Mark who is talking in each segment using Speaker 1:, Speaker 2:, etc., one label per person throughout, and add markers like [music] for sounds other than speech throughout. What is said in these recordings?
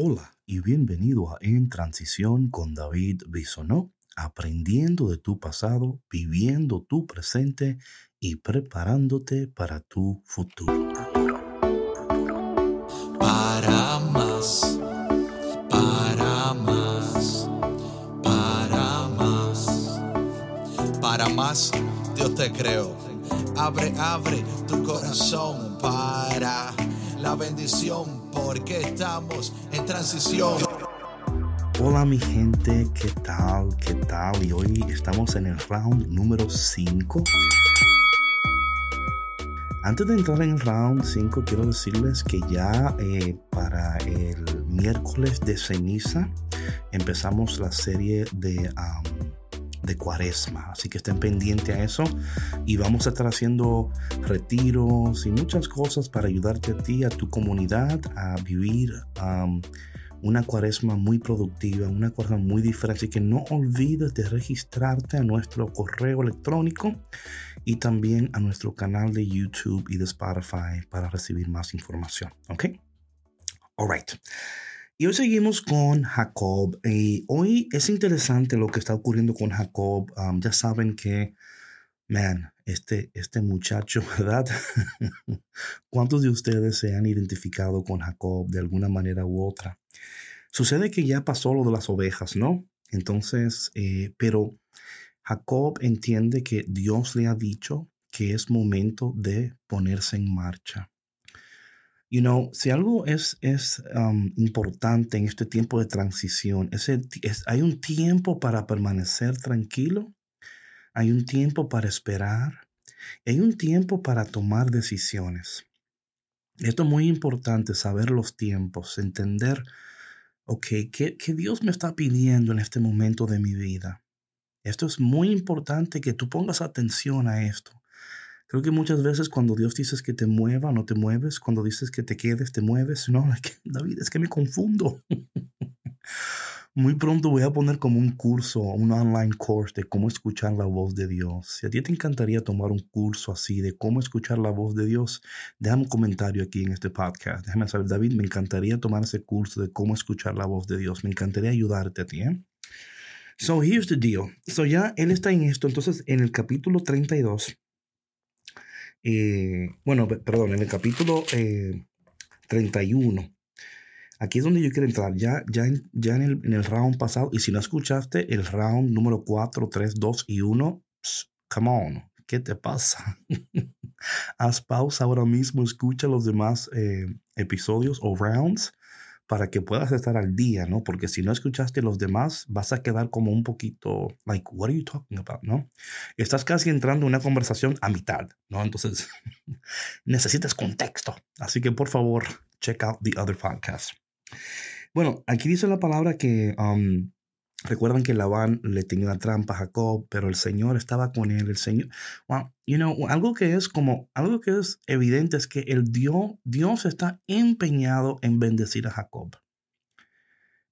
Speaker 1: Hola y bienvenido a En Transición con David Bisonó, aprendiendo de tu pasado, viviendo tu presente y preparándote para tu futuro.
Speaker 2: Para más, para más, para más, para más, Dios te creo. Abre, abre tu corazón para la bendición, porque estamos en transición.
Speaker 1: Hola mi gente, ¿qué tal? ¿Qué tal? Y hoy estamos en el round número 5. Antes de entrar en el round 5, quiero decirles que ya eh, para el miércoles de ceniza empezamos la serie de, um, de cuaresma. Así que estén pendientes a eso. Y vamos a estar haciendo retiros y muchas cosas para ayudarte a ti, a tu comunidad, a vivir um, una cuaresma muy productiva, una cuaresma muy diferente. Así que no olvides de registrarte a nuestro correo electrónico y también a nuestro canal de YouTube y de Spotify para recibir más información. ¿Ok? Alright. Y hoy seguimos con Jacob. Y hoy es interesante lo que está ocurriendo con Jacob. Ya saben que, man, este, este muchacho, [laughs] ¿verdad? ¿Cuántos de ustedes se han identificado con Jacob de alguna manera u otra? Sucede que ya pasó lo de las ovejas, ¿no? Entonces, eh, pero Jacob entiende que Dios le ha dicho que es momento de ponerse en marcha. You know, si algo es, es um, importante en este tiempo de transición, es, es, hay un tiempo para permanecer tranquilo, hay un tiempo para esperar, hay un tiempo para tomar decisiones. Esto es muy importante, saber los tiempos, entender, ok, ¿qué, qué Dios me está pidiendo en este momento de mi vida? Esto es muy importante que tú pongas atención a esto. Creo que muchas veces cuando Dios dice que te mueva, no te mueves. Cuando dices que te quedes, te mueves. No, [laughs] David, es que me confundo. Muy pronto voy a poner como un curso, un online course de cómo escuchar la voz de Dios. Si a ti te encantaría tomar un curso así de cómo escuchar la voz de Dios, déjame un comentario aquí en este podcast. Déjame saber, David, me encantaría tomar ese curso de cómo escuchar la voz de Dios. Me encantaría ayudarte a ti. ¿eh? So here's the deal. So ya él está en esto. Entonces, en el capítulo 32, eh, bueno, perdón, en el capítulo 31, eh, aquí es donde yo quiero entrar. Ya, ya, en, el round pasado, y si no escuchaste el round número 4, 3, 2 y 1, come on, ¿qué te pasa? [laughs] Haz pausa ahora mismo, escucha los demás eh, episodios o rounds para que puedas estar al día, ¿no? Porque si no escuchaste los demás, vas a quedar como un poquito, like, what are you talking about, ¿no? Estás casi entrando en una conversación a mitad, ¿no? Entonces, [laughs] necesitas contexto. Así que, por favor, check out the other podcast. Bueno, aquí dice la palabra que um, Recuerdan que Labán le tenía una trampa a Jacob, pero el Señor estaba con él. El Señor, you know, algo que es como, algo que es evidente es que el Dios, Dios está empeñado en bendecir a Jacob.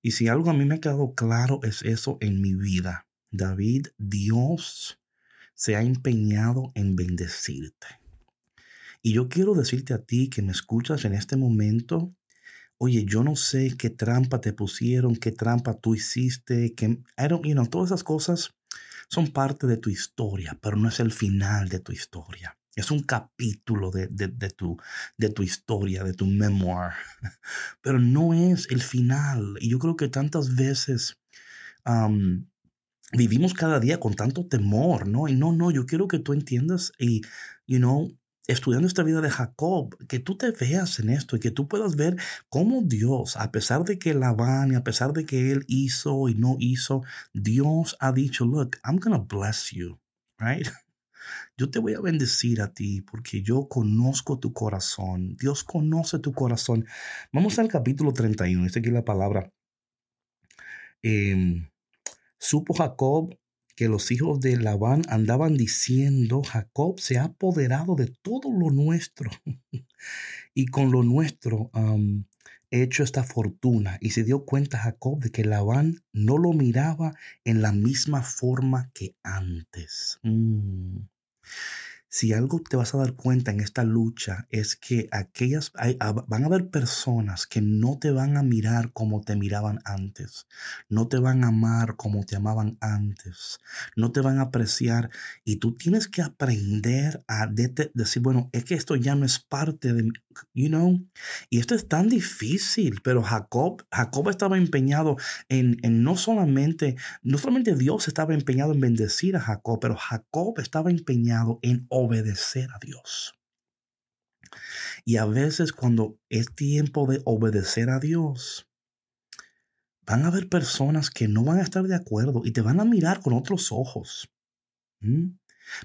Speaker 1: Y si algo a mí me ha quedado claro es eso en mi vida. David, Dios se ha empeñado en bendecirte. Y yo quiero decirte a ti que me escuchas en este momento, oye, yo no sé qué trampa te pusieron, qué trampa tú hiciste, que, I don't, you know, todas esas cosas son parte de tu historia, pero no es el final de tu historia. Es un capítulo de, tu, de tu historia, de tu memoir, [laughs] pero no es el final. Y yo creo que tantas veces vivimos cada día con tanto temor, ¿no? Y no, no, yo quiero que tú entiendas y, you know, estudiando esta vida de Jacob, que tú te veas en esto y que tú puedas ver cómo Dios, a pesar de que Labán y a pesar de que él hizo y no hizo, Dios ha dicho, look, I'm going to bless you, right? [laughs] Yo te voy a bendecir a ti porque yo conozco tu corazón. Dios conoce tu corazón. Vamos al capítulo 31. Esta aquí la palabra. Em, supo Jacob que los hijos de Labán andaban diciendo, Jacob se ha apoderado de todo lo nuestro [laughs] y con lo nuestro he hecho esta fortuna. Y se dio cuenta Jacob de que Labán no lo miraba en la misma forma que antes. Mm. Si algo te vas a dar cuenta en esta lucha es que aquellas van a haber personas que no te van a mirar como te miraban antes, no te van a amar como te amaban antes, no te van a apreciar y tú tienes que aprender a decir, bueno, es que esto ya no es parte de, you know, y esto es tan difícil, pero Jacob, Jacob estaba empeñado en, en no solamente, no solamente Dios estaba empeñado en bendecir a Jacob, pero Jacob estaba empeñado en obedecer a Dios. Y a veces cuando es tiempo de obedecer a Dios, van a haber personas que no van a estar de acuerdo y te van a mirar con otros ojos.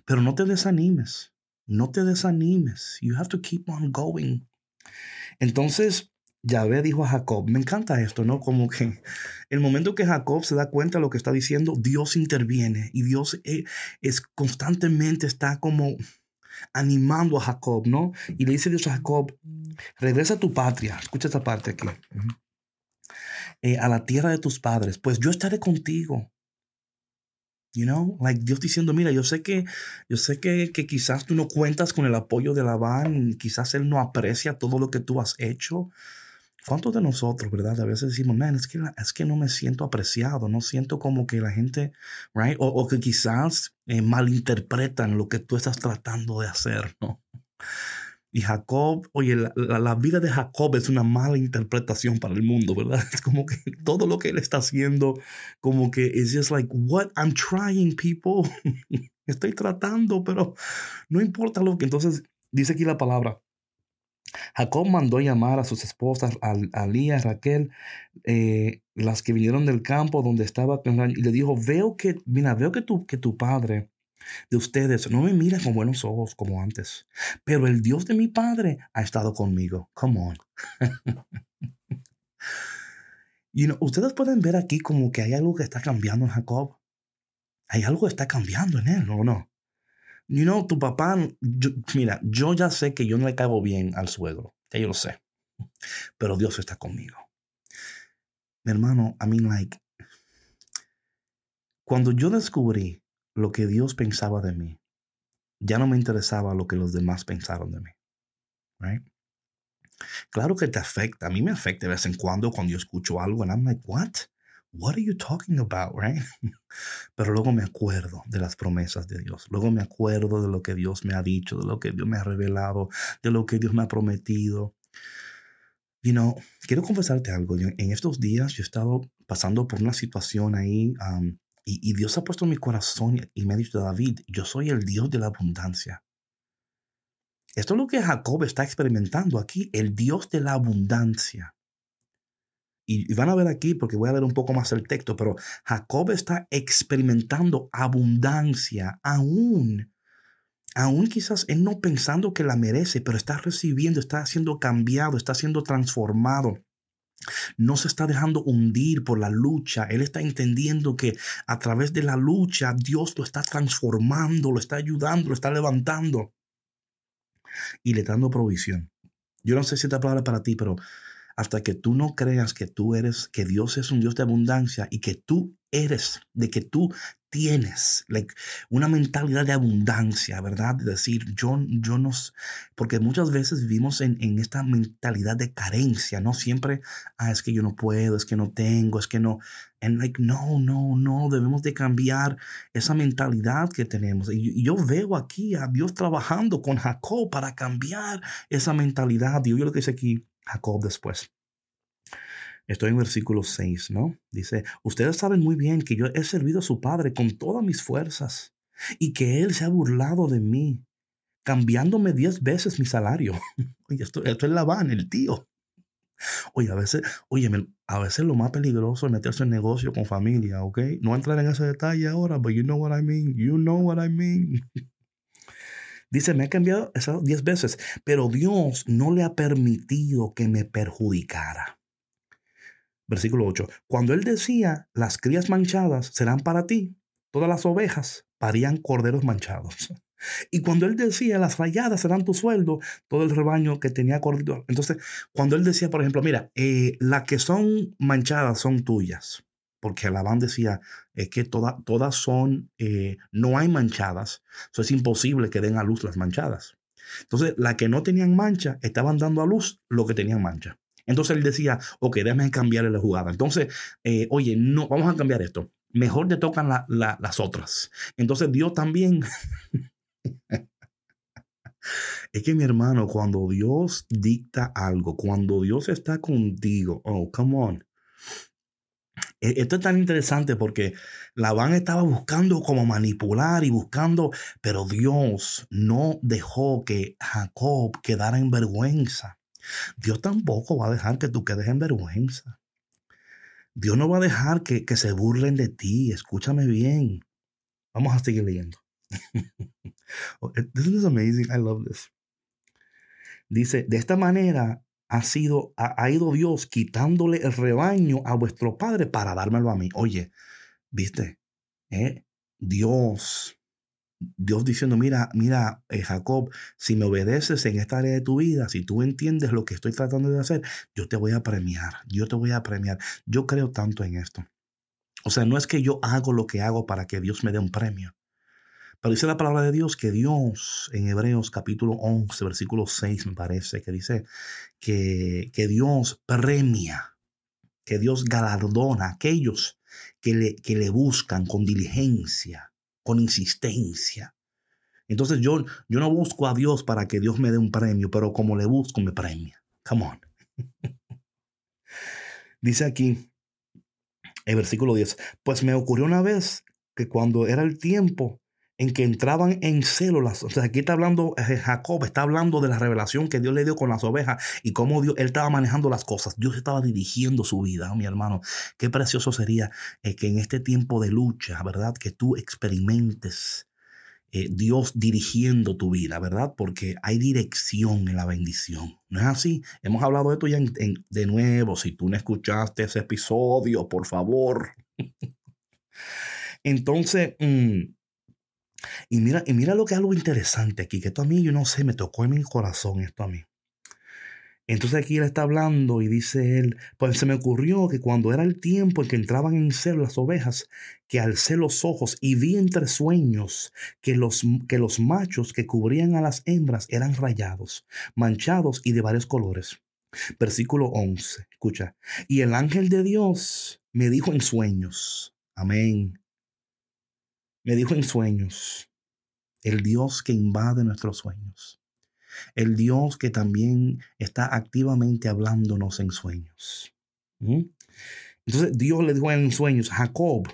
Speaker 1: Pero no te desanimes, no te desanimes. You have to keep on going. Entonces, Yahvé dijo a Jacob, me encanta esto, ¿no? Como que el momento que Jacob se da cuenta de lo que está diciendo, Dios interviene y Dios eh, es, constantemente está como animando a Jacob, ¿no? Y le dice Dios a Jacob, regresa a tu patria, escucha esta parte aquí, eh, a la tierra de tus padres, pues yo estaré contigo. You know, like Dios diciendo, mira, yo sé que, yo sé que, que quizás tú no cuentas con el apoyo de Labán, quizás él no aprecia todo lo que tú has hecho, ¿Cuántos de nosotros, verdad? A veces decimos, man, es que, es que no me siento apreciado, no siento como que la gente, right? O, que quizás eh, malinterpretan lo que tú estás tratando de hacer, ¿no? Y Jacob, oye, la, vida de Jacob es una mala interpretación para el mundo, ¿verdad? [laughs] Es como que todo lo que él está haciendo, como que es just like, what I'm trying, people. [laughs] Estoy tratando, pero no importa lo que. Entonces, dice aquí la palabra, Jacob mandó llamar a sus esposas, a, Lía, Raquel, eh, las que vinieron del campo donde estaba, y le dijo, veo que, mira, veo que tu, que tu padre de ustedes no me mira con buenos ojos como antes, pero el Dios de mi padre ha estado conmigo. Come on. [laughs] y ustedes pueden ver aquí como que hay algo que está cambiando en Jacob. Hay algo que está cambiando en él, ¿o no? You know, tu papá, mira, yo ya sé que yo no le caigo bien al suegro, ya yo lo sé, pero Dios está conmigo. Mi hermano, I mean, like, cuando yo descubrí lo que Dios pensaba de mí, ya no me interesaba lo que los demás pensaron de mí. Right? Claro que te afecta, a mí me afecta de vez en cuando cuando yo escucho algo and I'm like, what? What are you talking about, right? [laughs] Pero luego me acuerdo de las promesas de Dios. Luego me acuerdo de lo que Dios me ha dicho, de lo que Dios me ha revelado, de lo que Dios me ha prometido. You know, quiero confesarte algo. en estos días yo he estado pasando por una situación ahí y, y, Dios ha puesto en mi corazón y me ha dicho, David, yo soy el Dios de la abundancia. Esto es lo que Jacob está experimentando aquí, el Dios de la abundancia. Y van a ver aquí, porque voy a ver un poco más el texto, pero Jacob está experimentando abundancia aún. Aún quizás él no pensando que la merece, pero está recibiendo, está siendo cambiado, está siendo transformado. No se está dejando hundir por la lucha. Él está entendiendo que a través de la lucha Dios lo está transformando, lo está ayudando, lo está levantando y le está dando provisión. Yo no sé si esta palabra para ti, pero hasta que tú no creas que tú eres, que Dios es un Dios de abundancia y que tú eres, de que tú tienes una mentalidad de abundancia, ¿verdad? De decir, yo, yo no, porque muchas veces vivimos en, en, esta mentalidad de carencia, ¿no? Siempre, ah, es que yo no puedo, es que no tengo, es que no, and like, no, no, no, debemos de cambiar esa mentalidad que tenemos. Y, yo veo aquí a Dios trabajando con Jacob para cambiar esa mentalidad. Y yo lo que dice aquí, Jacob después. Estoy en versículo 6, ¿no? Dice, ustedes saben muy bien que yo he servido a su padre con todas mis fuerzas y que él se ha burlado de mí, cambiándome diez veces mi salario. [laughs] Oye, esto, esto es Labán, el tío. Oye, a veces, oye, a veces lo más peligroso es meterse en negocio con familia, ¿ok? No entrar en ese detalle ahora, but you know what I mean. You know what I mean. [laughs] Dice, me ha cambiado esas diez veces, pero Dios no le ha permitido que me perjudicara. Versículo 8. Cuando él decía, las crías manchadas serán para ti, todas las ovejas parían corderos manchados. [laughs] Y cuando él decía, las rayadas serán tu sueldo, todo el rebaño que tenía corderos. Entonces, cuando él decía, por ejemplo, mira, eh, las que son manchadas son tuyas. Porque Labán decía, es que todas son, eh, no hay manchadas, eso es imposible que den a luz las manchadas. Entonces, las que no tenían mancha estaban dando a luz lo que tenían mancha. Entonces él decía, ok, déjame cambiar la jugada. Entonces, eh, oye, no, vamos a cambiar esto. Mejor te tocan las otras. Entonces Dios también... [laughs] es que mi hermano, cuando Dios dicta algo, cuando Dios está contigo, oh, come on. E, esto es tan interesante porque Labán estaba buscando como manipular y buscando, pero Dios no dejó que Jacob quedara en vergüenza. Dios tampoco va a dejar que tú quedes en vergüenza. Dios no va a dejar que, que se burlen de ti. Escúchame bien. Vamos a seguir leyendo. [laughs] Oh, this is amazing. I love this. Dice, de esta manera ha sido, ha, ido Dios quitándole el rebaño a vuestro padre para dármelo a mí. Oye, viste, ¿Eh? Dios, Dios diciendo, mira, mira, eh, Jacob, si me obedeces en esta área de tu vida, si tú entiendes lo que estoy tratando de hacer, yo te voy a premiar, yo te voy a premiar. Yo creo tanto en esto. O sea, no es que yo hago lo que hago para que Dios me dé un premio. Pero dice la palabra de Dios que Dios, en Hebreos capítulo 11, versículo 6 me parece, que dice que, que Dios premia, que Dios galardona a aquellos que le, que le buscan con diligencia, con insistencia. Entonces yo, yo no busco a Dios para que Dios me dé un premio, pero como le busco, me premia. Come on. [laughs] Dice aquí, el versículo 10, pues me ocurrió una vez que cuando era el tiempo en que entraban en células. O sea, aquí está hablando eh, Jacob, está hablando de la revelación que Dios le dio con las ovejas y cómo Dios, él estaba manejando las cosas. Dios estaba dirigiendo su vida, mi hermano. Qué precioso sería eh, que en este tiempo de lucha, ¿verdad? Que tú experimentes eh, Dios dirigiendo tu vida, ¿verdad? Porque hay dirección en la bendición. ¿No es así? Hemos hablado de esto ya de nuevo. Si tú no escuchaste ese episodio, por favor. [laughs] Entonces, mm, y mira, y mira lo que es algo interesante aquí, que esto a mí, yo no sé, me tocó en mi corazón esto a mí. Entonces aquí él está hablando y dice él, pues se me ocurrió que cuando era el tiempo en que entraban en celo las ovejas, que alcé los ojos y vi entre sueños que los, que los machos que cubrían a las hembras eran rayados, manchados y de varios colores. Versículo 11, escucha, y el ángel de Dios me dijo en sueños, amén, me dijo en sueños, el Dios que invade nuestros sueños, el Dios que también está activamente hablándonos en sueños. Entonces Dios le dijo en sueños, Jacob,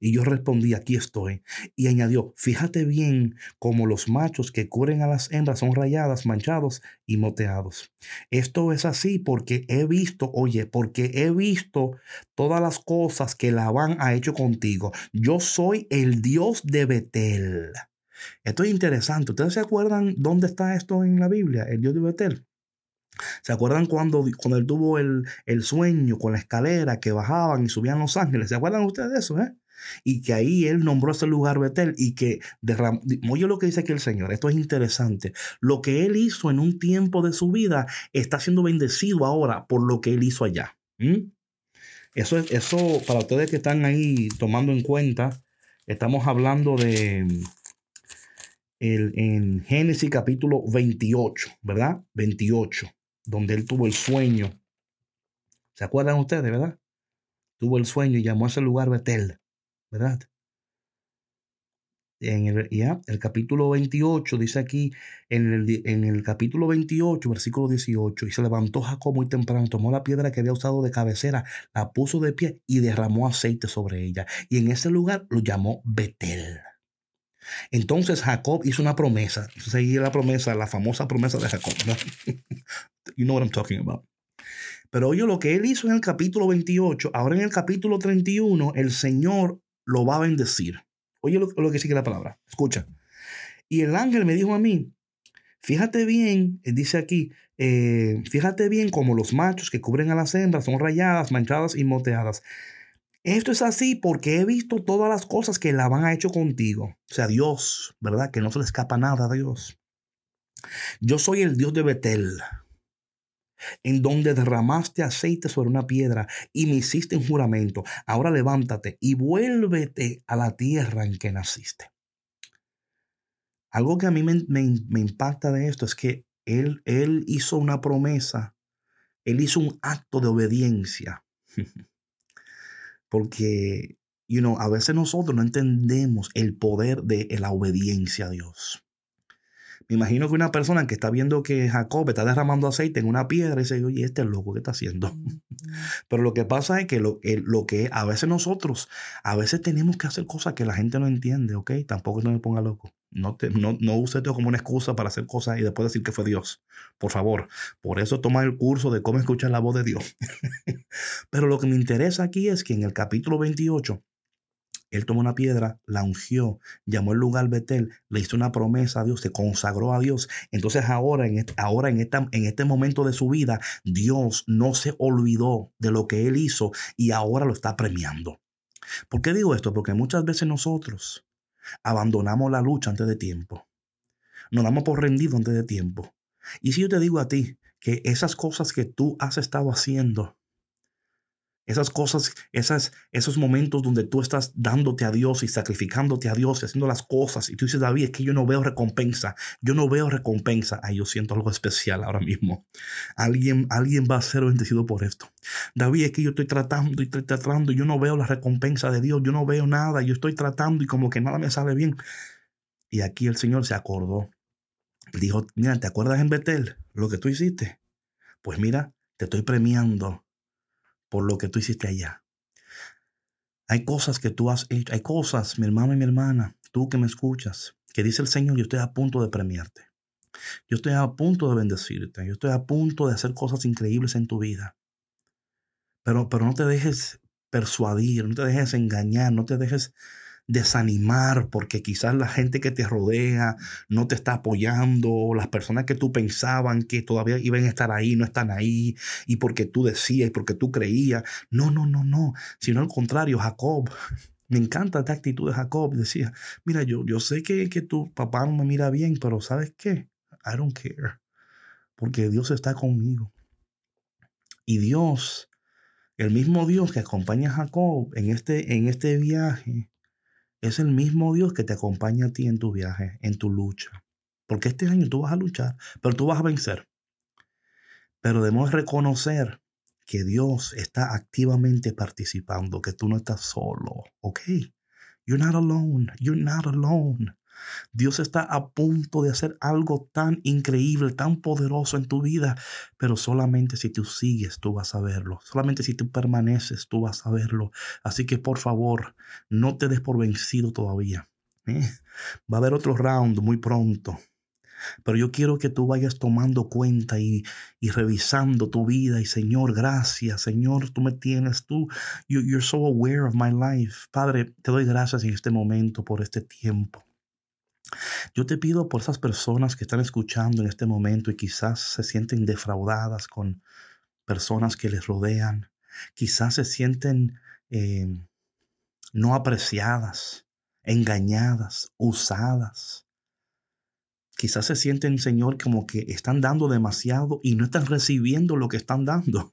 Speaker 1: y yo respondí, aquí estoy. Y añadió, fíjate bien como los machos que cubren a las hembras son rayadas, manchados y moteados. Esto es así porque he visto, oye, porque he visto todas las cosas que Labán ha hecho contigo. Yo soy el Dios de Betel. Esto es interesante. ¿Ustedes se acuerdan dónde está esto en la Biblia? El Dios de Betel. ¿Se acuerdan cuando, cuando él tuvo el, el, sueño con la escalera que bajaban y subían los ángeles? ¿Se acuerdan ustedes de eso? Eh? Y que ahí él nombró ese lugar Betel y que derramó, oye lo que dice aquí el Señor, esto es interesante, lo que él hizo en un tiempo de su vida está siendo bendecido ahora por lo que él hizo allá. Eso, es, eso para ustedes que están ahí tomando en cuenta, estamos hablando de el, en Génesis capítulo 28, ¿verdad? 28, donde él tuvo el sueño. ¿Se acuerdan ustedes, verdad? Tuvo el sueño y llamó a ese lugar Betel. ¿Verdad? En el, ya, el capítulo 28 dice aquí, en el, en el capítulo 28, versículo 18, y se levantó Jacob muy temprano, tomó la piedra que había usado de cabecera, la puso de pie y derramó aceite sobre ella. Y en ese lugar lo llamó Betel. Entonces Jacob hizo una promesa. Seguía la promesa, la famosa promesa de Jacob. [laughs] you know what I'm talking about. Pero oye, lo que él hizo en el capítulo 28, ahora en el capítulo 31, el Señor lo va a bendecir. Oye lo, que sigue la palabra. Escucha. Y el ángel me dijo a mí, fíjate bien, dice aquí, eh, fíjate bien como los machos que cubren a las hembras son rayadas, manchadas y moteadas. Esto es así porque he visto todas las cosas que la van a hecho contigo. O sea, Dios, ¿verdad? Que no se le escapa nada a Dios. Yo soy el Dios de Betel. En donde derramaste aceite sobre una piedra y me hiciste un juramento. Ahora levántate y vuélvete a la tierra en que naciste. Algo que a mí me, impacta de esto es que él, él hizo una promesa, él hizo un acto de obediencia. [laughs] Porque, you know, a veces nosotros no entendemos el poder de la obediencia a Dios. Me imagino que una persona que está viendo que Jacob está derramando aceite en una piedra y dice, oye, este es loco, ¿qué está haciendo? Pero lo que pasa es que lo, lo, que a veces nosotros, a veces tenemos que hacer cosas que la gente no entiende, ¿ok? Tampoco no me ponga loco. No, te, no, no use esto como una excusa para hacer cosas y después decir que fue Dios. Por favor. Por eso toma el curso de cómo escuchar la voz de Dios. [laughs] Pero lo que me interesa aquí es que en el capítulo 28 él tomó una piedra, la ungió, llamó el lugar Betel, le hizo una promesa a Dios, se consagró a Dios. Entonces ahora, en este, ahora en, en este momento de su vida, Dios no se olvidó de lo que él hizo y ahora lo está premiando. ¿Por qué digo esto? Porque muchas veces nosotros abandonamos la lucha antes de tiempo. Nos damos por rendido antes de tiempo. Y si yo te digo a ti que esas cosas que tú has estado haciendo, esas cosas, esas, esos momentos donde tú estás dándote a Dios y sacrificándote a Dios y haciendo las cosas. Y tú dices, David, es que yo no veo recompensa. Yo no veo recompensa. Ay, yo siento algo especial ahora mismo. Alguien, alguien va a ser bendecido por esto. David, es que yo estoy tratando y estoy tratando. Y yo no veo la recompensa de Dios. Yo no veo nada. Yo estoy tratando y como que nada me sale bien. Y aquí el Señor se acordó. Dijo, mira, ¿te acuerdas en Betel lo que tú hiciste? Pues mira, te estoy premiando por lo que tú hiciste allá. Hay cosas que tú has hecho, hay cosas, mi hermano y mi hermana, tú que me escuchas, que dice el Señor, yo estoy a punto de premiarte. Yo estoy a punto de bendecirte. Yo estoy a punto de hacer cosas increíbles en tu vida. Pero, pero no te dejes persuadir, no te dejes engañar, no te dejes desanimar porque quizás la gente que te rodea no te está apoyando, las personas que tú pensaban que todavía iban a estar ahí no están ahí, y porque tú decías y porque tú creías. No, no, no, no, sino al contrario, Jacob. [laughs] Me encanta esta actitud de Jacob. Decía, mira, yo, yo sé que, que tu papá no me mira bien, pero ¿sabes qué? I don't care. Porque Dios está conmigo. Y Dios, el mismo Dios que acompaña a Jacob en este, en este viaje, es el mismo Dios que te acompaña a ti en tu viaje, en tu lucha. Porque este año tú vas a luchar, pero tú vas a vencer. Pero debemos reconocer que Dios está activamente participando, que tú no estás solo, ¿ok? You're not alone, you're not alone. Dios está a punto de hacer algo tan increíble, tan poderoso en tu vida, pero solamente si tú sigues, tú vas a verlo. Solamente si tú permaneces, tú vas a verlo. Así que por favor, no te des por vencido todavía. ¿eh? Va a haber otro round muy pronto. Pero yo quiero que tú vayas tomando cuenta y, y, revisando tu vida. Y Señor, gracias. Señor, tú me tienes. Tú, you're so aware of my life. Padre, te doy gracias en este momento por este tiempo. Yo te pido por esas personas que están escuchando en este momento y quizás se sienten defraudadas con personas que les rodean, quizás se sienten eh, no apreciadas, engañadas, usadas. Quizás se sienten, Señor, como que están dando demasiado y no están recibiendo lo que están dando.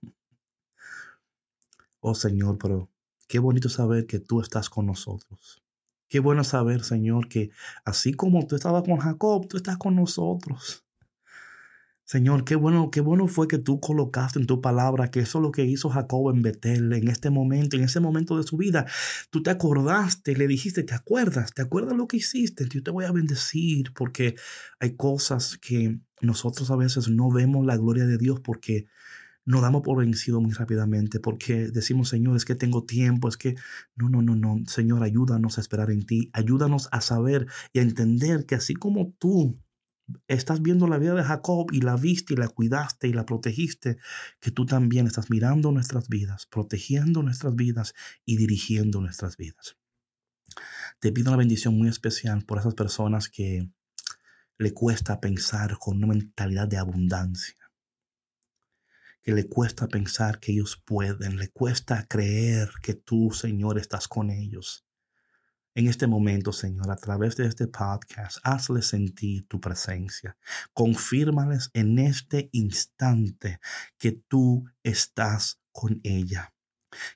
Speaker 1: Oh Señor, pero qué bonito saber que tú estás con nosotros. Qué bueno saber, Señor, que así como tú estabas con Jacob, tú estás con nosotros. Señor, qué bueno, qué bueno fue que tú colocaste en tu palabra que eso es lo que hizo Jacob en Betel en este momento, en ese momento de su vida. Tú te acordaste, le dijiste, ¿te acuerdas? ¿Te acuerdas lo que hiciste? Yo te voy a bendecir porque hay cosas que nosotros a veces no vemos la gloria de Dios porque nos damos por vencido muy rápidamente porque decimos, Señor, es que tengo tiempo, es que no, no, no, no, Señor, ayúdanos a esperar en ti, ayúdanos a saber y a entender que así como tú estás viendo la vida de Jacob y la viste y la cuidaste y la protegiste, que tú también estás mirando nuestras vidas, protegiendo nuestras vidas y dirigiendo nuestras vidas. Te pido una bendición muy especial por esas personas que le cuesta pensar con una mentalidad de abundancia que le cuesta pensar que ellos pueden, le cuesta creer que tú, Señor, estás con ellos. En este momento, Señor, a través de este podcast, hazle sentir tu presencia. Confírmales en este instante que tú estás con ella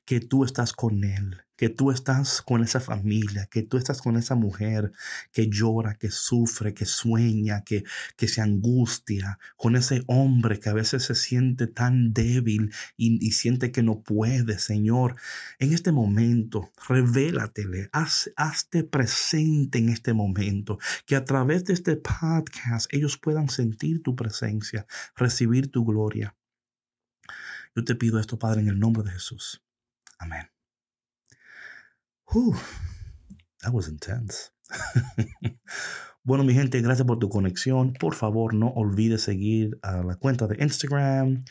Speaker 1: que tú estás con él, que tú estás con esa familia, que tú estás con esa mujer que llora, que sufre, que sueña, que, que se angustia, con ese hombre que a veces se siente tan débil y, siente que no puede, Señor. En este momento, revélatele, haz, hazte presente en este momento, que a través de este podcast ellos puedan sentir tu presencia, recibir tu gloria. Yo te pido esto, Padre, en el nombre de Jesús. Amén. That was intense. [laughs] bueno, mi gente, gracias por tu conexión. Por favor, no olvides seguir a la cuenta de Instagram,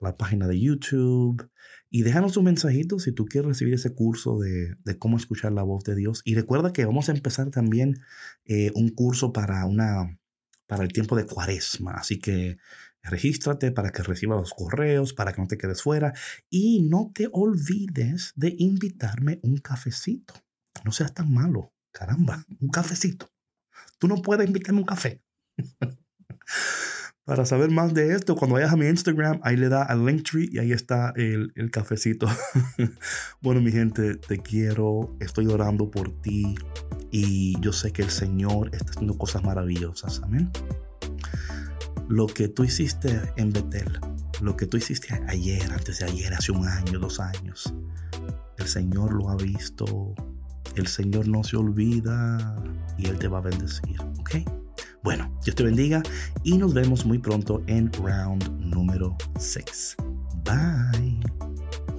Speaker 1: la página de YouTube y déjanos un mensajito si tú quieres recibir ese curso de, cómo escuchar la voz de Dios. Y recuerda que vamos a empezar también eh, un curso para, una, para el tiempo de cuaresma. Así que Regístrate para que reciba los correos, para que no te quedes fuera y no te olvides de invitarme un cafecito. No seas tan malo, caramba, un cafecito. Tú no puedes invitarme un café. [laughs] para saber más de esto, cuando vayas a mi Instagram, ahí le da al Linktree y ahí está el, el cafecito. [laughs] bueno, mi gente, te quiero, estoy orando por ti y yo sé que el Señor está haciendo cosas maravillosas. Amén lo que tú hiciste en Betel, lo que tú hiciste ayer, antes de ayer, hace un año, dos años, el Señor lo ha visto, el Señor no se olvida y Él te va a bendecir, ¿ok? Bueno, Dios te bendiga y nos vemos muy pronto en round número 6. Bye.